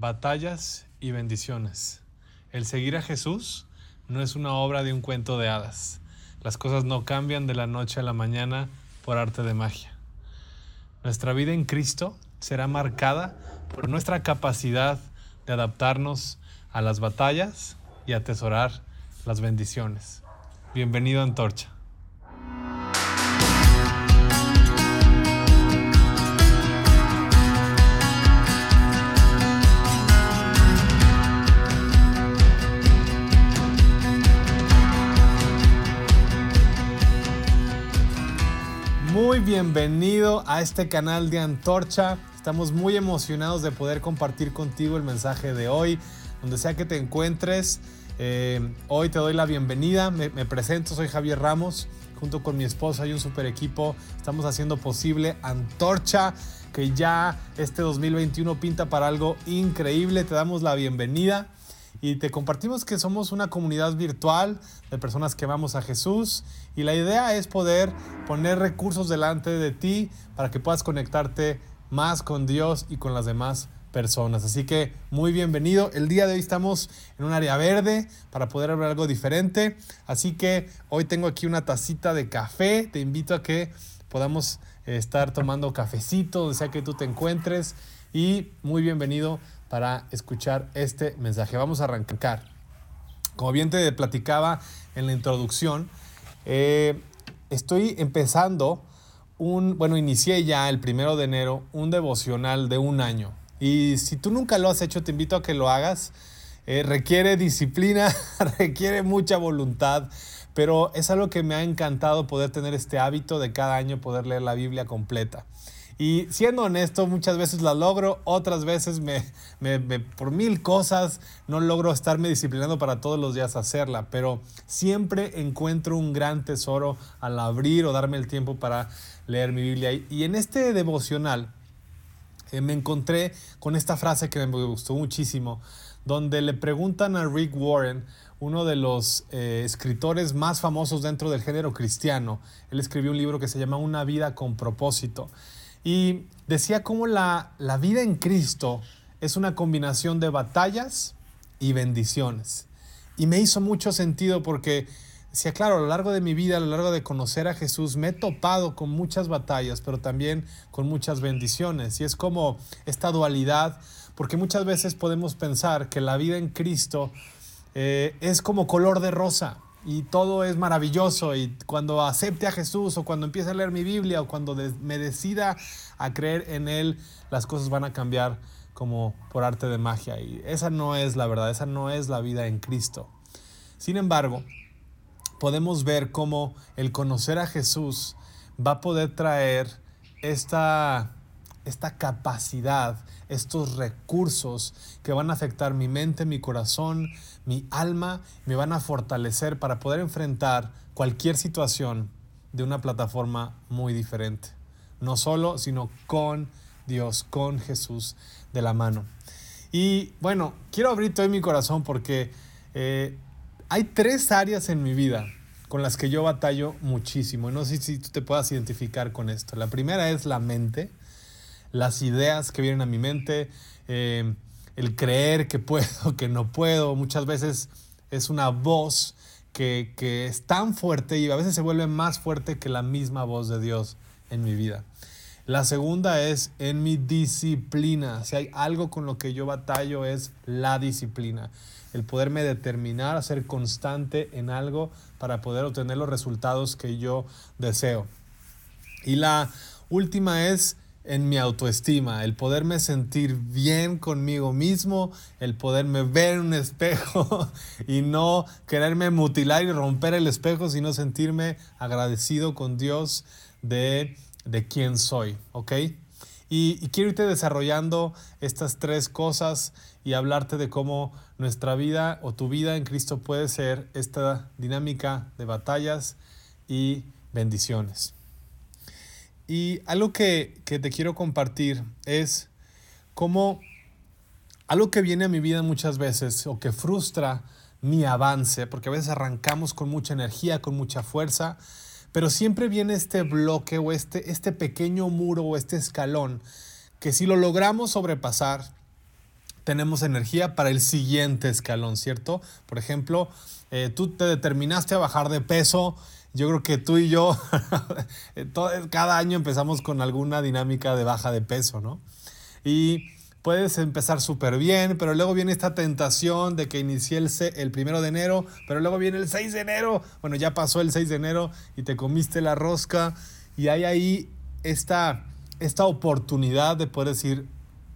batallas y bendiciones. El seguir a Jesús no es una obra de un cuento de hadas. Las cosas no cambian de la noche a la mañana por arte de magia. Nuestra vida en Cristo será marcada por nuestra capacidad de adaptarnos a las batallas y atesorar las bendiciones. Bienvenido a Antorcha. Muy bienvenido a este canal de Antorcha. Estamos muy emocionados de poder compartir contigo el mensaje de hoy, donde sea que te encuentres. Eh, hoy te doy la bienvenida, me, me, presento, soy Javier Ramos, junto con mi esposa y un super equipo estamos haciendo posible Antorcha, que ya este 2021 pinta para algo increíble, te damos la bienvenida y te compartimos que somos una comunidad virtual de personas que vamos a Jesús y la idea es poder poner recursos delante de ti para que puedas conectarte más con Dios y con las demás personas. Así que muy bienvenido. El día de hoy estamos en un área verde para poder ver algo diferente. Así que hoy tengo aquí una tacita de café. Te invito a que podamos eh, estar tomando cafecito, donde sea que tú te encuentres. Y muy bienvenido para escuchar este mensaje. Vamos a arrancar. Como bien te platicaba en la introducción, eh, estoy empezando un, bueno, inicié ya el primero de enero un devocional de un año. Y si tú nunca lo has hecho, te invito a que lo hagas. Eh, requiere disciplina, requiere mucha voluntad, pero es algo que me ha encantado poder tener este hábito de cada año poder leer la Biblia completa. Y siendo honesto, muchas veces la logro, otras veces me, por mil cosas no logro estarme disciplinando para todos los días hacerla, pero siempre encuentro un gran tesoro al abrir o darme el tiempo para leer mi Biblia. Y en este devocional eh, me encontré con esta frase que me gustó muchísimo, donde le preguntan a Rick Warren, uno de los eh, escritores más famosos dentro del género cristiano. Él escribió un libro que se llama Una vida con propósito. Y decía cómo la, la vida en Cristo es una combinación de batallas y bendiciones. Y me hizo mucho sentido porque decía, claro, a lo largo de mi vida, a lo largo de conocer a Jesús, me he topado con muchas batallas, pero también con muchas bendiciones. Y es como esta dualidad, porque muchas veces podemos pensar que la vida en Cristo eh, es como color de rosa y todo es maravilloso y cuando acepte a Jesús o cuando empiece a leer mi Biblia o cuando me decida a creer en Él, las cosas van a cambiar como por arte de magia y esa no es la verdad, esa no es la vida en Cristo. Sin embargo, podemos ver cómo el conocer a Jesús va a poder traer esta, esta capacidad, estos recursos que van a afectar mi mente, mi corazón, mi alma, me van a fortalecer para poder enfrentar cualquier situación de una plataforma muy diferente. No solo, sino con Dios, con Jesús de la mano. Y bueno, quiero abrir todo mi corazón porque eh, hay tres áreas en mi vida con las que yo batallo muchísimo. No sé si tú te puedas identificar con esto. La primera es la mente las ideas que vienen a mi mente, eh, el creer que puedo, que no puedo. Muchas veces es una voz que, que es tan fuerte y a veces se vuelve más fuerte que la misma voz de Dios en mi vida. La segunda es en mi disciplina. Si hay algo con lo que yo batallo es la disciplina. El poderme determinar a ser constante en algo para poder obtener los resultados que yo deseo. Y la última es en mi autoestima, el poderme sentir bien conmigo mismo, el poderme ver en un espejo y no quererme mutilar y romper el espejo, sino sentirme agradecido con Dios de, de quién soy, ¿ok? Y, y, quiero irte desarrollando estas tres cosas y hablarte de cómo nuestra vida o tu vida en Cristo puede ser esta dinámica de batallas y bendiciones. Y algo que, te quiero compartir es cómo algo que viene a mi vida muchas veces o que frustra mi avance, porque a veces arrancamos con mucha energía, con mucha fuerza, pero siempre viene este bloque o este, este pequeño muro o este escalón que si lo logramos sobrepasar, tenemos energía para el siguiente escalón, ¿cierto? Por ejemplo, eh, tú te determinaste a bajar de peso. Yo creo que tú y yo cada año empezamos con alguna dinámica de baja de peso, ¿no? Y puedes empezar súper bien, pero luego viene esta tentación de que inicié el, el primero de enero, pero luego viene el 6 de enero. Bueno, ya pasó el 6 de enero y te comiste la rosca y hay ahí esta, esta oportunidad de poder decir,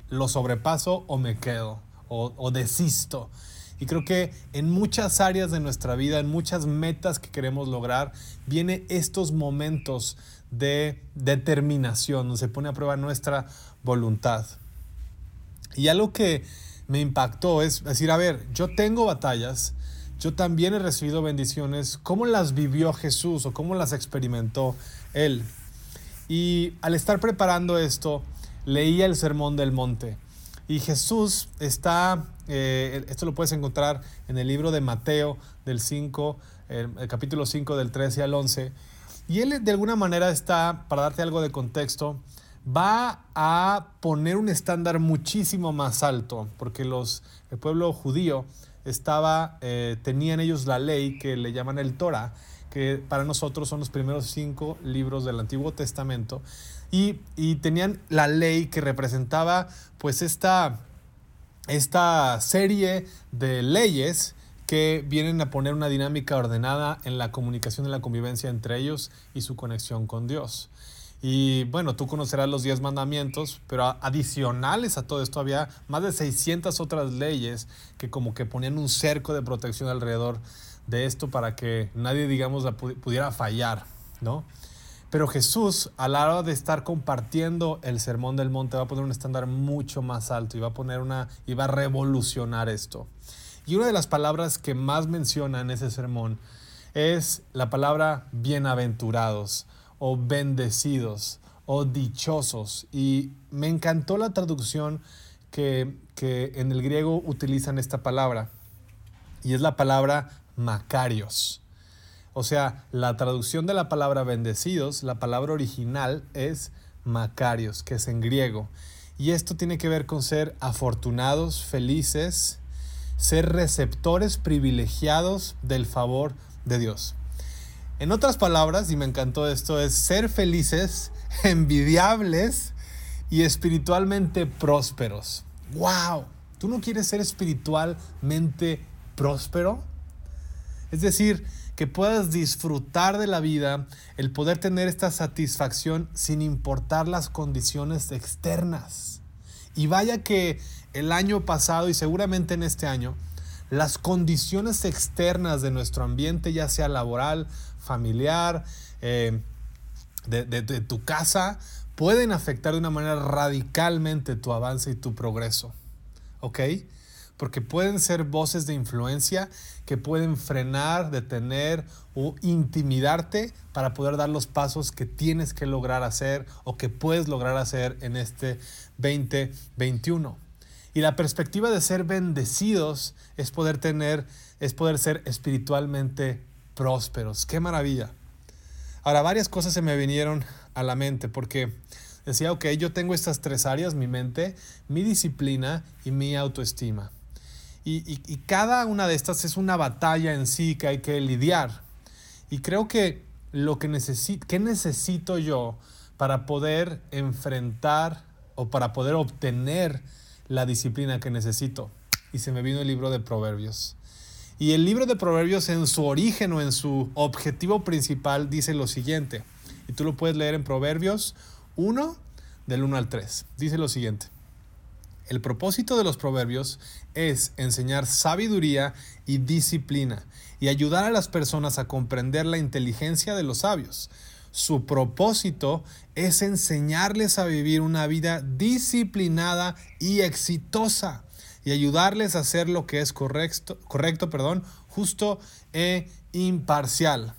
lo sobrepaso o me quedo o, o desisto. Y creo que en muchas áreas de nuestra vida, en muchas metas que queremos lograr, vienen estos momentos de determinación, donde se pone a prueba nuestra voluntad. Y algo que me impactó es decir, a ver, yo tengo batallas, yo también he recibido bendiciones, ¿cómo las vivió Jesús o cómo las experimentó Él? Y al estar preparando esto, leía el Sermón del Monte. Y Jesús está, eh, esto lo puedes encontrar en el libro de Mateo del 5, el, capítulo 5 del 13 al 11. Y él de alguna manera está, para darte algo de contexto, va a poner un estándar muchísimo más alto, porque los, el pueblo judío estaba, eh, tenían ellos la ley que le llaman el Torah, que para nosotros son los primeros cinco libros del Antiguo Testamento, y, y tenían la ley que representaba pues esta, esta serie de leyes que vienen a poner una dinámica ordenada en la comunicación y la convivencia entre ellos y su conexión con Dios. Y bueno, tú conocerás los 10 mandamientos, pero adicionales a todo esto había más de 600 otras leyes que como que ponían un cerco de protección alrededor de esto para que nadie, digamos, pudiera fallar, ¿no? Pero Jesús, a la hora de estar compartiendo el sermón del monte, va a poner un estándar mucho más alto y va a poner una, y va a revolucionar esto. Y una de las palabras que más menciona en ese sermón es la palabra bienaventurados o bendecidos o dichosos. Y me encantó la traducción que, en el griego utilizan esta palabra. Y es la palabra Macarios. O sea, la traducción de la palabra bendecidos, la palabra original es Macarios, que es en griego. Y esto tiene que ver con ser afortunados, felices, ser receptores privilegiados del favor de Dios. En otras palabras, y me encantó esto, es ser felices, envidiables y espiritualmente prósperos. ¡Wow! ¿Tú no quieres ser espiritualmente próspero? Es decir, que puedas disfrutar de la vida, el poder tener esta satisfacción sin importar las condiciones externas. Y vaya que el año pasado y seguramente en este año, las condiciones externas de nuestro ambiente, ya sea laboral, familiar, eh, de, tu casa, pueden afectar de una manera radicalmente tu avance y tu progreso. ¿Ok? Porque pueden ser voces de influencia que pueden frenar, detener o intimidarte para poder dar los pasos que tienes que lograr hacer o que puedes lograr hacer en este 2021. Y la perspectiva de ser bendecidos es poder tener, es poder ser espiritualmente prósperos. ¡Qué maravilla! Ahora, varias cosas se me vinieron a la mente porque decía, ok, yo tengo estas tres áreas, mi mente, mi disciplina y mi autoestima. Y, cada una de estas es una batalla en sí que hay que lidiar. Y creo que lo que necesito, ¿qué necesito yo para poder enfrentar o para poder obtener la disciplina que necesito? Y se me vino el libro de Proverbios. Y el libro de Proverbios en su origen o en su objetivo principal dice lo siguiente, y tú lo puedes leer en Proverbios 1 del 1 al 3. Dice lo siguiente, el propósito de los proverbios es enseñar sabiduría y disciplina y ayudar a las personas a comprender la inteligencia de los sabios. Su propósito es enseñarles a vivir una vida disciplinada y exitosa y ayudarles a hacer lo que es correcto, correcto perdón, justo e imparcial.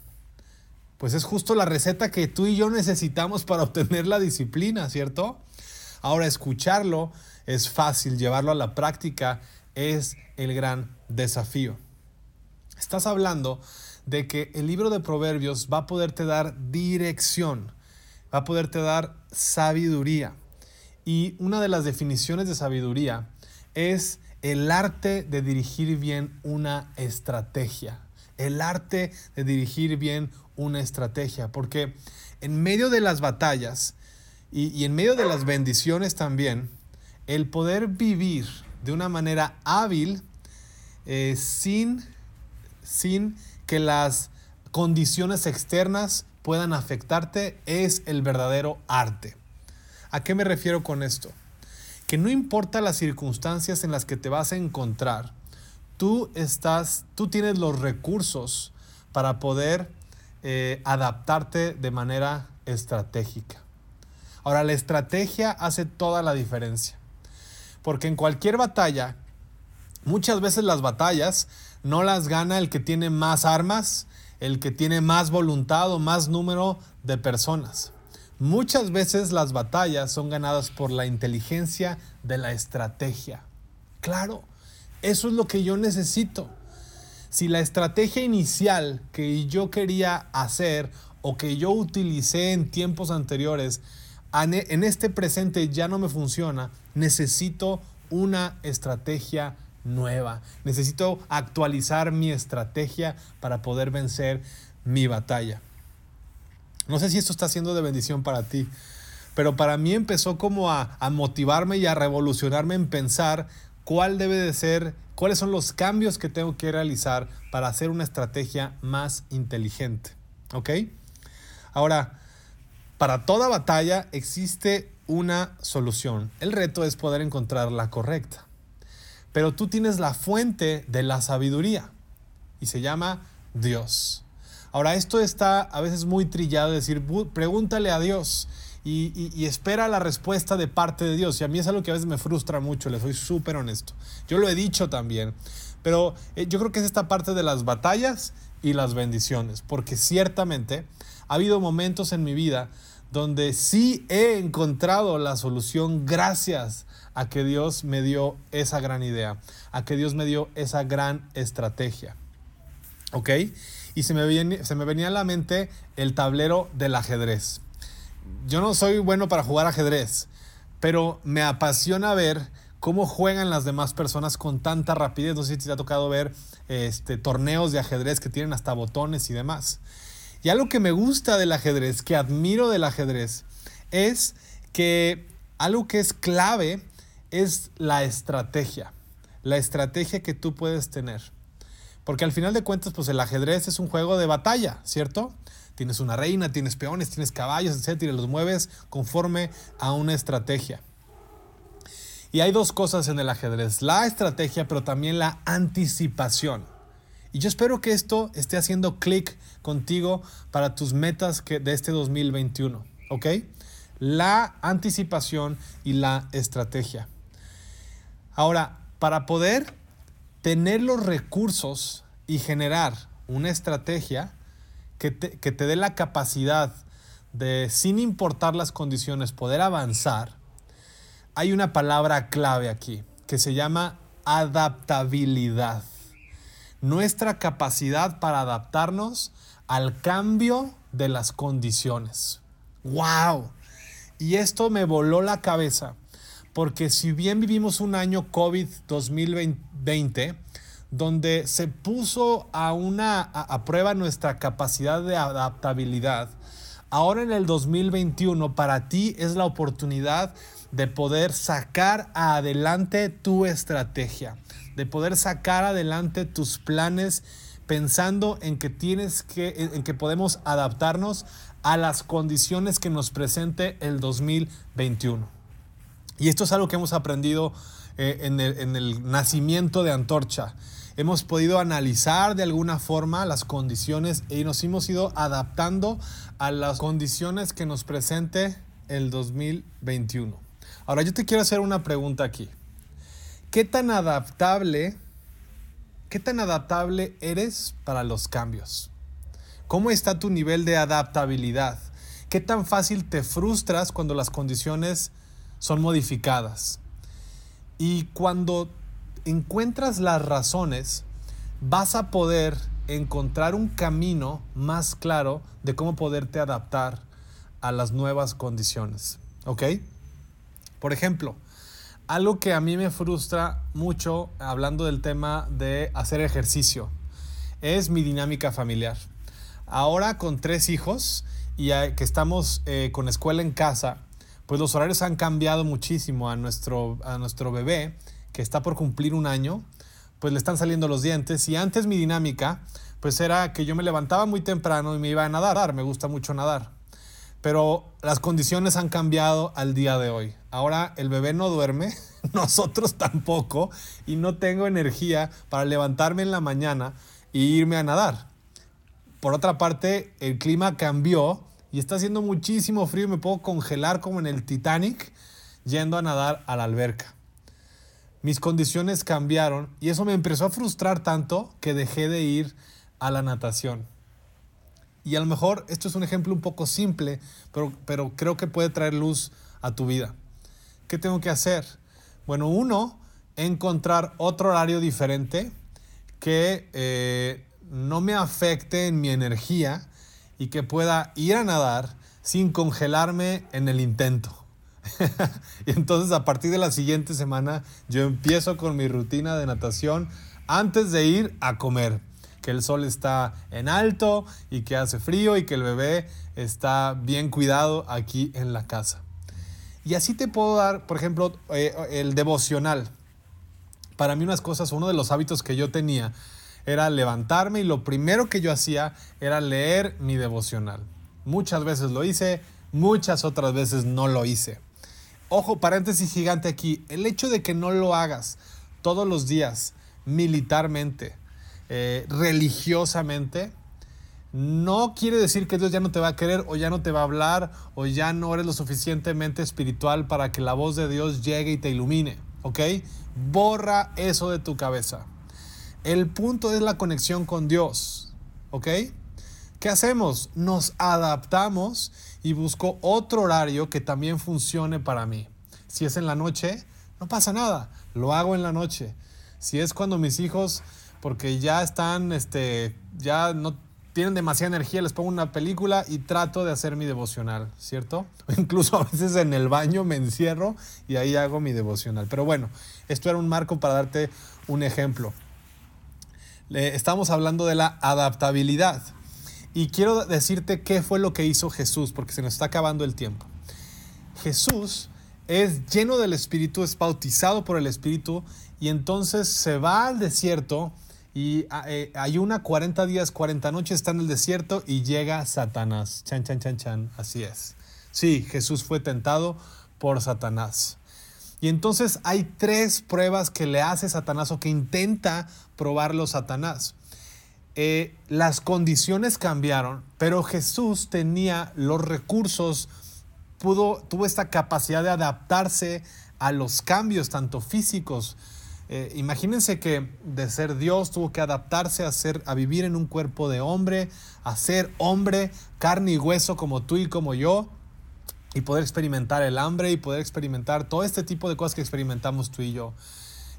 Pues es justo la receta que tú y yo necesitamos para obtener la disciplina, ¿cierto? Ahora, escucharlo es fácil, llevarlo a la práctica es el gran desafío. Estás hablando de que el libro de Proverbios va a poderte dar dirección, va a poderte dar sabiduría. Y una de las definiciones de sabiduría es el arte de dirigir bien una estrategia. El arte de dirigir bien una estrategia. Porque en medio de las batallas y, en medio de las bendiciones también, el poder vivir de una manera hábil eh, sin, sin que las condiciones externas puedan afectarte es el verdadero arte. ¿A qué me refiero con esto? Que no importa las circunstancias en las que te vas a encontrar, tú estás, tú tienes los recursos para poder eh, adaptarte de manera estratégica. Ahora, la estrategia hace toda la diferencia. Porque en cualquier batalla, muchas veces las batallas no las gana el que tiene más armas, el que tiene más voluntad o más número de personas. Muchas veces las batallas son ganadas por la inteligencia de la estrategia. Claro, eso es lo que yo necesito. Si la estrategia inicial que yo quería hacer o que yo utilicé en tiempos anteriores, en este presente ya no me funciona, necesito una estrategia nueva. Necesito actualizar mi estrategia para poder vencer mi batalla. No sé si esto está siendo de bendición para ti, pero para mí empezó como a, a motivarme y a revolucionarme en pensar cuál debe de ser, cuáles son los cambios que tengo que realizar para hacer una estrategia más inteligente. ¿Ok? Ahora, para toda batalla existe una solución. El reto es poder encontrar la correcta. Pero tú tienes la fuente de la sabiduría y se llama Dios. Ahora, esto está a veces muy trillado, decir, pregúntale a Dios y, espera la respuesta de parte de Dios. Y a mí es algo que a veces me frustra mucho, le soy súper honesto. Yo lo he dicho también, pero eh, yo creo que es esta parte de las batallas y las bendiciones, porque ciertamente ha habido momentos en mi vida donde sí he encontrado la solución gracias a que Dios me dio esa gran idea, a que Dios me dio esa gran estrategia. ¿Ok? Y se me, viene, se me venía a la mente el tablero del ajedrez. Yo no soy bueno para jugar ajedrez, pero me apasiona ver cómo juegan las demás personas con tanta rapidez. No sé si te ha tocado ver este, torneos de ajedrez que tienen hasta botones y demás. Y algo que me gusta del ajedrez, que admiro del ajedrez, es que algo que es clave es la estrategia. La estrategia que tú puedes tener. Porque al final de cuentas, pues el ajedrez es un juego de batalla, ¿cierto? Tienes una reina, tienes peones, tienes caballos, etcétera, y los mueves conforme a una estrategia. Y hay dos cosas en el ajedrez, la estrategia, pero también la anticipación. Y yo espero que esto esté haciendo clic contigo para tus metas de este 2021, ¿ok? La anticipación y la estrategia. Ahora, para poder tener los recursos y generar una estrategia que te, que te dé la capacidad de, sin importar las condiciones, poder avanzar, hay una palabra clave aquí que se llama adaptabilidad nuestra capacidad para adaptarnos al cambio de las condiciones. ¡Wow! Y esto me voló la cabeza, porque si bien vivimos un año COVID 2020, donde se puso a, una, a, prueba nuestra capacidad de adaptabilidad, ahora en el 2021 para ti es la oportunidad de poder sacar adelante tu estrategia, de poder sacar adelante tus planes pensando en que tienes que en que podemos adaptarnos a las condiciones que nos presente el 2021. Y esto es algo que hemos aprendido eh, en, el, en el nacimiento de Antorcha. Hemos podido analizar de alguna forma las condiciones y nos hemos ido adaptando a las condiciones que nos presente el 2021. Ahora yo te quiero hacer una pregunta aquí. ¿Qué tan adaptable, qué tan adaptable eres para los cambios? ¿Cómo está tu nivel de adaptabilidad? ¿Qué tan fácil te frustras cuando las condiciones son modificadas? Y cuando encuentras las razones, vas a poder encontrar un camino más claro de cómo poderte adaptar a las nuevas condiciones. ¿Ok? Por ejemplo, algo que a mí me frustra mucho, hablando del tema de hacer ejercicio, es mi dinámica familiar. Ahora con tres hijos y que estamos eh, con escuela en casa, pues los horarios han cambiado muchísimo a nuestro, a nuestro bebé, que está por cumplir un año, pues le están saliendo los dientes. Y antes mi dinámica, pues era que yo me levantaba muy temprano y me iba a nadar. Me gusta mucho nadar. Pero las condiciones han cambiado al día de hoy. Ahora el bebé no duerme, nosotros tampoco, y no tengo energía para levantarme en la mañana e irme a nadar. Por otra parte, el clima cambió y está haciendo muchísimo frío y me puedo congelar como en el Titanic yendo a nadar a la alberca. Mis condiciones cambiaron y eso me empezó a frustrar tanto que dejé de ir a la natación. Y a lo mejor esto es un ejemplo un poco simple, pero, pero creo que puede traer luz a tu vida. ¿Qué tengo que hacer? Bueno, uno, encontrar otro horario diferente que eh, no me afecte en mi energía y que pueda ir a nadar sin congelarme en el intento. y entonces a partir de la siguiente semana yo empiezo con mi rutina de natación antes de ir a comer. Que el sol está en alto y que hace frío y que el bebé está bien cuidado aquí en la casa. Y así te puedo dar, por ejemplo, eh, el devocional. Para mí unas cosas, uno de los hábitos que yo tenía era levantarme y lo primero que yo hacía era leer mi devocional. Muchas veces lo hice, muchas otras veces no lo hice. Ojo, paréntesis gigante aquí, el hecho de que no lo hagas todos los días, militarmente, eh, religiosamente, no quiere decir que Dios ya no te va a querer o ya no te va a hablar o ya no eres lo suficientemente espiritual para que la voz de Dios llegue y te ilumine, ¿ok? Borra eso de tu cabeza. El punto es la conexión con Dios. ¿Ok? ¿Qué hacemos? Nos adaptamos y busco otro horario que también funcione para mí. Si es en la noche, no pasa nada, lo hago en la noche. Si es cuando mis hijos, porque ya están, este, ya no tienen demasiada energía, les pongo una película y trato de hacer mi devocional, ¿cierto? Incluso a veces en el baño me encierro y ahí hago mi devocional. Pero bueno, esto era un marco para darte un ejemplo estamos hablando de la adaptabilidad. Y quiero decirte qué fue lo que hizo Jesús, porque se nos está acabando el tiempo. Jesús es lleno del Espíritu, es bautizado por el Espíritu y entonces se va al desierto y ah, eh, ayuna 40 días, 40 noches, está en el desierto y llega Satanás. Chan, chan, chan, chan. Así es. Sí, Jesús fue tentado por Satanás. Y entonces hay tres pruebas que le hace Satanás o que intenta probarlo Satanás. Eh, las condiciones cambiaron, pero Jesús tenía los recursos, tuvo esta capacidad de adaptarse a los cambios, tanto físicos. Eh, imagínense que de ser Dios tuvo que adaptarse a, ser, a vivir en un cuerpo de hombre, a ser hombre, carne y hueso como tú y como yo, y poder experimentar el hambre y poder experimentar todo este tipo de cosas que experimentamos tú y yo.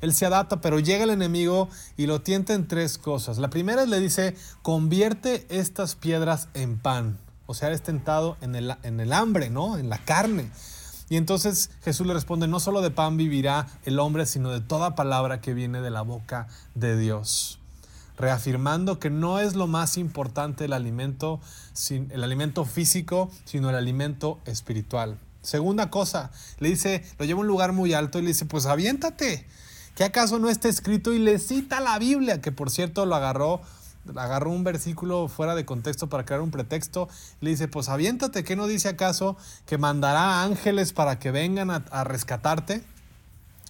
Él se adapta, pero llega el enemigo y lo tienta en tres cosas. La primera le dice, convierte estas piedras en pan. O sea, eres tentado en el, en el hambre, ¿no? En la carne. Y entonces Jesús le responde, no solo de pan vivirá el hombre, sino de toda palabra que viene de la boca de Dios reafirmando que no es lo más importante el alimento, el alimento físico, sino el alimento espiritual. Segunda cosa, le dice, lo lleva a un lugar muy alto y le dice, pues aviéntate, que acaso no está escrito y le cita la Biblia, que por cierto lo agarró, agarró un versículo fuera de contexto para crear un pretexto, le dice, pues aviéntate, ¿qué no dice acaso que mandará ángeles para que vengan a rescatarte?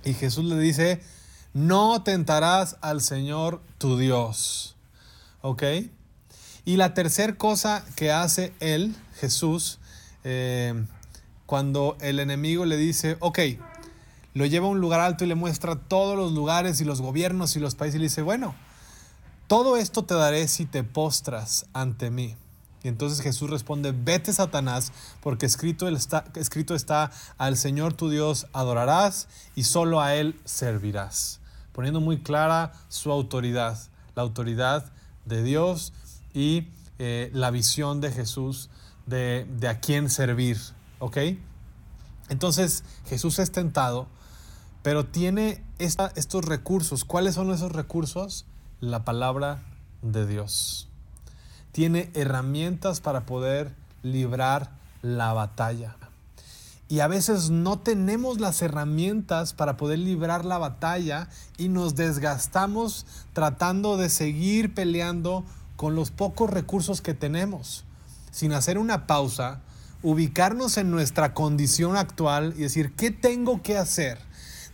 Y Jesús le dice, no tentarás al Señor tu Dios. ¿Ok? Y la tercera cosa que hace él, Jesús, eh, cuando el enemigo le dice, ok, lo lleva a un lugar alto y le muestra todos los lugares y los gobiernos y los países y le dice, bueno, todo esto te daré si te postras ante mí. Y entonces Jesús responde, vete Satanás, porque escrito está, al Señor tu Dios adorarás y solo a Él servirás poniendo muy clara su autoridad, la autoridad de Dios y eh, la visión de Jesús de, a quién servir. ¿Ok? Entonces Jesús es tentado, pero tiene estos recursos. ¿Cuáles son esos recursos? La palabra de Dios. Tiene herramientas para poder librar la batalla. Y a veces no tenemos las herramientas para poder librar la batalla y nos desgastamos tratando de seguir peleando con los pocos recursos que tenemos, sin hacer una pausa, ubicarnos en nuestra condición actual y decir, ¿qué tengo que hacer?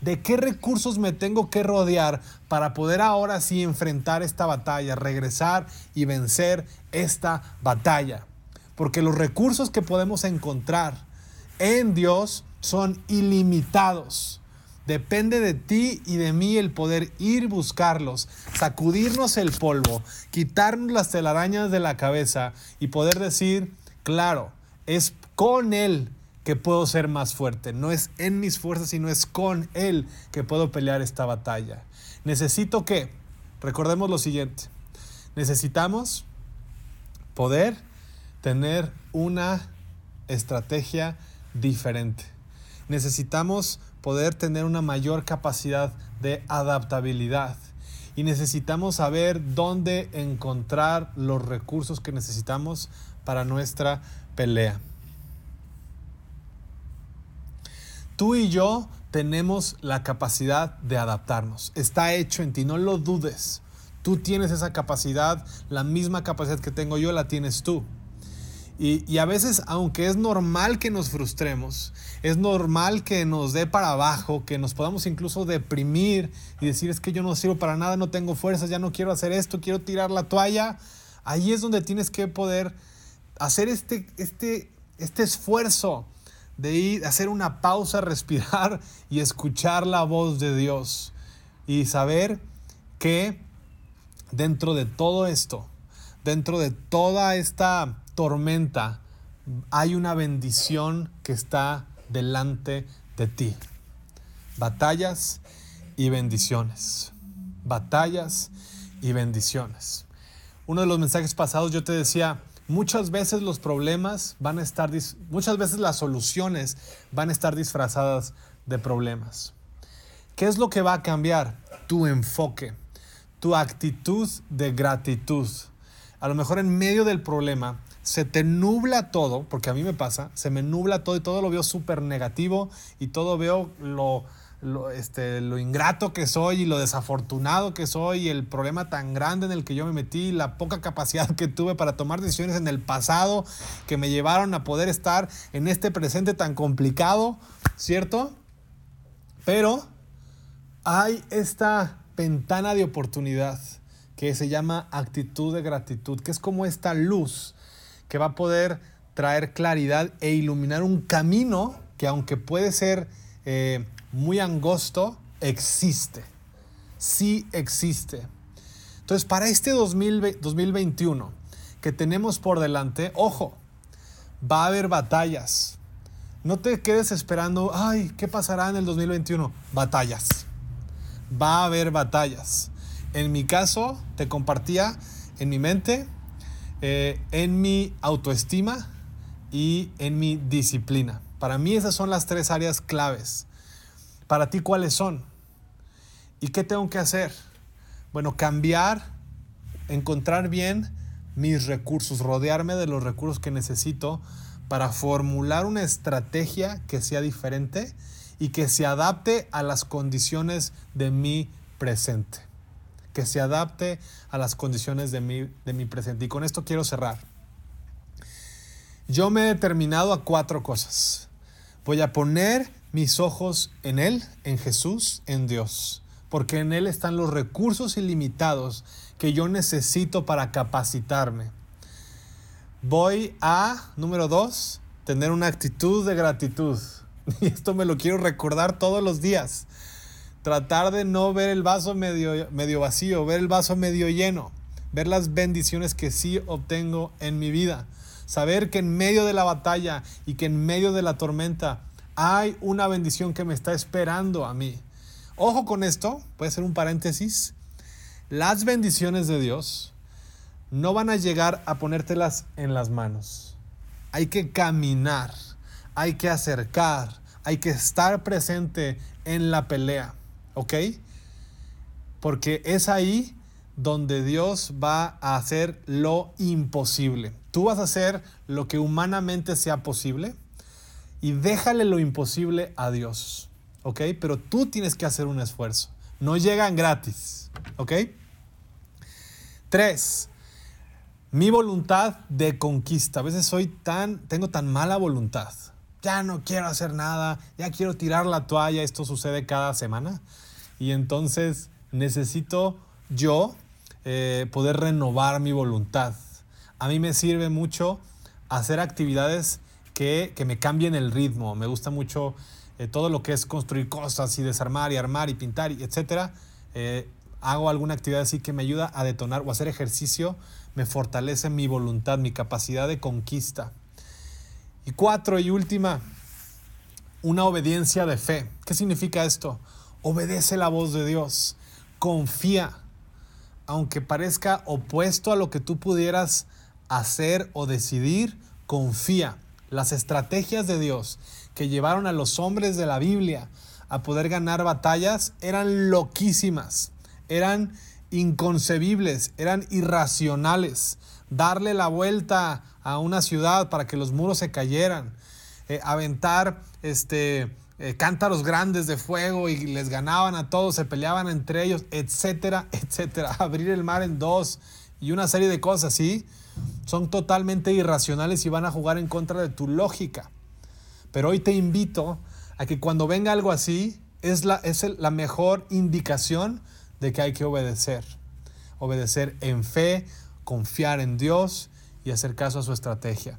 ¿De qué recursos me tengo que rodear para poder ahora sí enfrentar esta batalla, regresar y vencer esta batalla? Porque los recursos que podemos encontrar, en Dios son ilimitados. Depende de ti y de mí el poder ir buscarlos, sacudirnos el polvo, quitarnos las telarañas de la cabeza y poder decir, claro, es con Él que puedo ser más fuerte. No es en mis fuerzas, sino es con Él que puedo pelear esta batalla. Necesito que, recordemos lo siguiente, necesitamos poder tener una estrategia diferente. Necesitamos poder tener una mayor capacidad de adaptabilidad y necesitamos saber dónde encontrar los recursos que necesitamos para nuestra pelea. Tú y yo tenemos la capacidad de adaptarnos. Está hecho en ti, no lo dudes. Tú tienes esa capacidad, la misma capacidad que tengo yo la tienes tú. Y, a veces, aunque es normal que nos frustremos, es normal que nos dé para abajo, que nos podamos incluso deprimir y decir es que yo no sirvo para nada, no tengo fuerzas, ya no quiero hacer esto, quiero tirar la toalla. Ahí es donde tienes que poder hacer este, este, este esfuerzo de ir, hacer una pausa, respirar y escuchar la voz de Dios. Y saber que dentro de todo esto, dentro de toda esta tormenta, hay una bendición que está delante de ti. Batallas y bendiciones. Batallas y bendiciones. Uno de los mensajes pasados yo te decía, muchas veces los problemas van a estar, muchas veces las soluciones van a estar disfrazadas de problemas. ¿Qué es lo que va a cambiar? Tu enfoque, tu actitud de gratitud. A lo mejor en medio del problema se te nubla todo, porque a mí me pasa, se me nubla todo y todo lo veo súper negativo y todo veo lo, lo, este, lo ingrato que soy y lo desafortunado que soy y el problema tan grande en el que yo me metí, la poca capacidad que tuve para tomar decisiones en el pasado que me llevaron a poder estar en este presente tan complicado, ¿cierto? Pero hay esta ventana de oportunidad que se llama actitud de gratitud, que es como esta luz que va a poder traer claridad e iluminar un camino que aunque puede ser eh, muy angosto, existe. Sí existe. Entonces, para este 2021 que tenemos por delante, ojo, va a haber batallas. No te quedes esperando, ay, ¿qué pasará en el 2021? Batallas. Va a haber batallas. En mi caso, te compartía en mi mente eh, en mi autoestima y en mi disciplina. Para mí esas son las tres áreas claves. Para ti, ¿cuáles son? ¿Y qué tengo que hacer? Bueno, cambiar, encontrar bien mis recursos, rodearme de los recursos que necesito para formular una estrategia que sea diferente y que se adapte a las condiciones de mi presente que se adapte a las condiciones de mi, de mi presente. Y con esto quiero cerrar. Yo me he determinado a cuatro cosas. Voy a poner mis ojos en Él, en Jesús, en Dios, porque en Él están los recursos ilimitados que yo necesito para capacitarme. Voy a, número dos, tener una actitud de gratitud. Y esto me lo quiero recordar todos los días tratar de no ver el vaso medio, vacío, ver el vaso medio lleno, ver las bendiciones que sí obtengo en mi vida, saber que en medio de la batalla y que en medio de la tormenta hay una bendición que me está esperando a mí. Ojo con esto, puede ser un paréntesis, las bendiciones de Dios no van a llegar a ponértelas en las manos. Hay que caminar, hay que acercar, hay que estar presente en la pelea, ¿ok? Porque es ahí donde Dios va a hacer lo imposible. Tú vas a hacer lo que humanamente sea posible y déjale lo imposible a Dios, ¿ok? Pero tú tienes que hacer un esfuerzo. No llegan gratis, ¿ok? Tres, mi voluntad de conquista. A veces soy tan, tengo tan mala voluntad. Ya no quiero hacer nada, ya quiero tirar la toalla. Esto sucede cada semana. Y entonces necesito yo eh, poder renovar mi voluntad. A mí me sirve mucho hacer actividades que, me cambien el ritmo. Me gusta mucho eh, todo lo que es construir cosas y desarmar y armar y pintar, y etcétera. Eh, hago alguna actividad así que me ayuda a detonar o hacer ejercicio, me fortalece mi voluntad, mi capacidad de conquista. Y cuatro y última, una obediencia de fe. ¿Qué significa esto? Obedece la voz de Dios, confía, aunque parezca opuesto a lo que tú pudieras hacer o decidir, confía. Las estrategias de Dios que llevaron a los hombres de la Biblia a poder ganar batallas eran loquísimas eran inconcebibles, eran irracionales. Darle la vuelta a una ciudad para que los muros se cayeran, eh, aventar este, eh, cántaros grandes de fuego y les ganaban a todos, se peleaban entre ellos, etcétera, etcétera. Abrir el mar en dos y una serie de cosas así son totalmente irracionales y van a jugar en contra de tu lógica. Pero hoy te invito a que cuando venga algo así, es la, es la mejor indicación de que hay que obedecer. Obedecer en fe, confiar en Dios y hacer caso a su estrategia.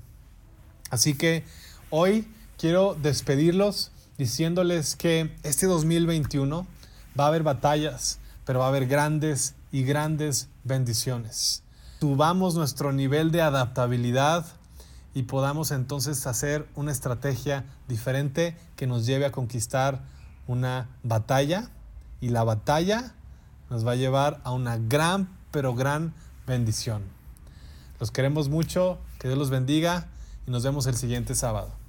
Así que hoy quiero despedirlos diciéndoles que este 2021 va a haber batallas, pero va a haber grandes y grandes bendiciones. Subamos nuestro nivel de adaptabilidad y podamos entonces hacer una estrategia diferente que nos lleve a conquistar una batalla y la batalla nos va a llevar a una gran, pero gran bendición. Los queremos mucho, que Dios los bendiga y nos vemos el siguiente sábado.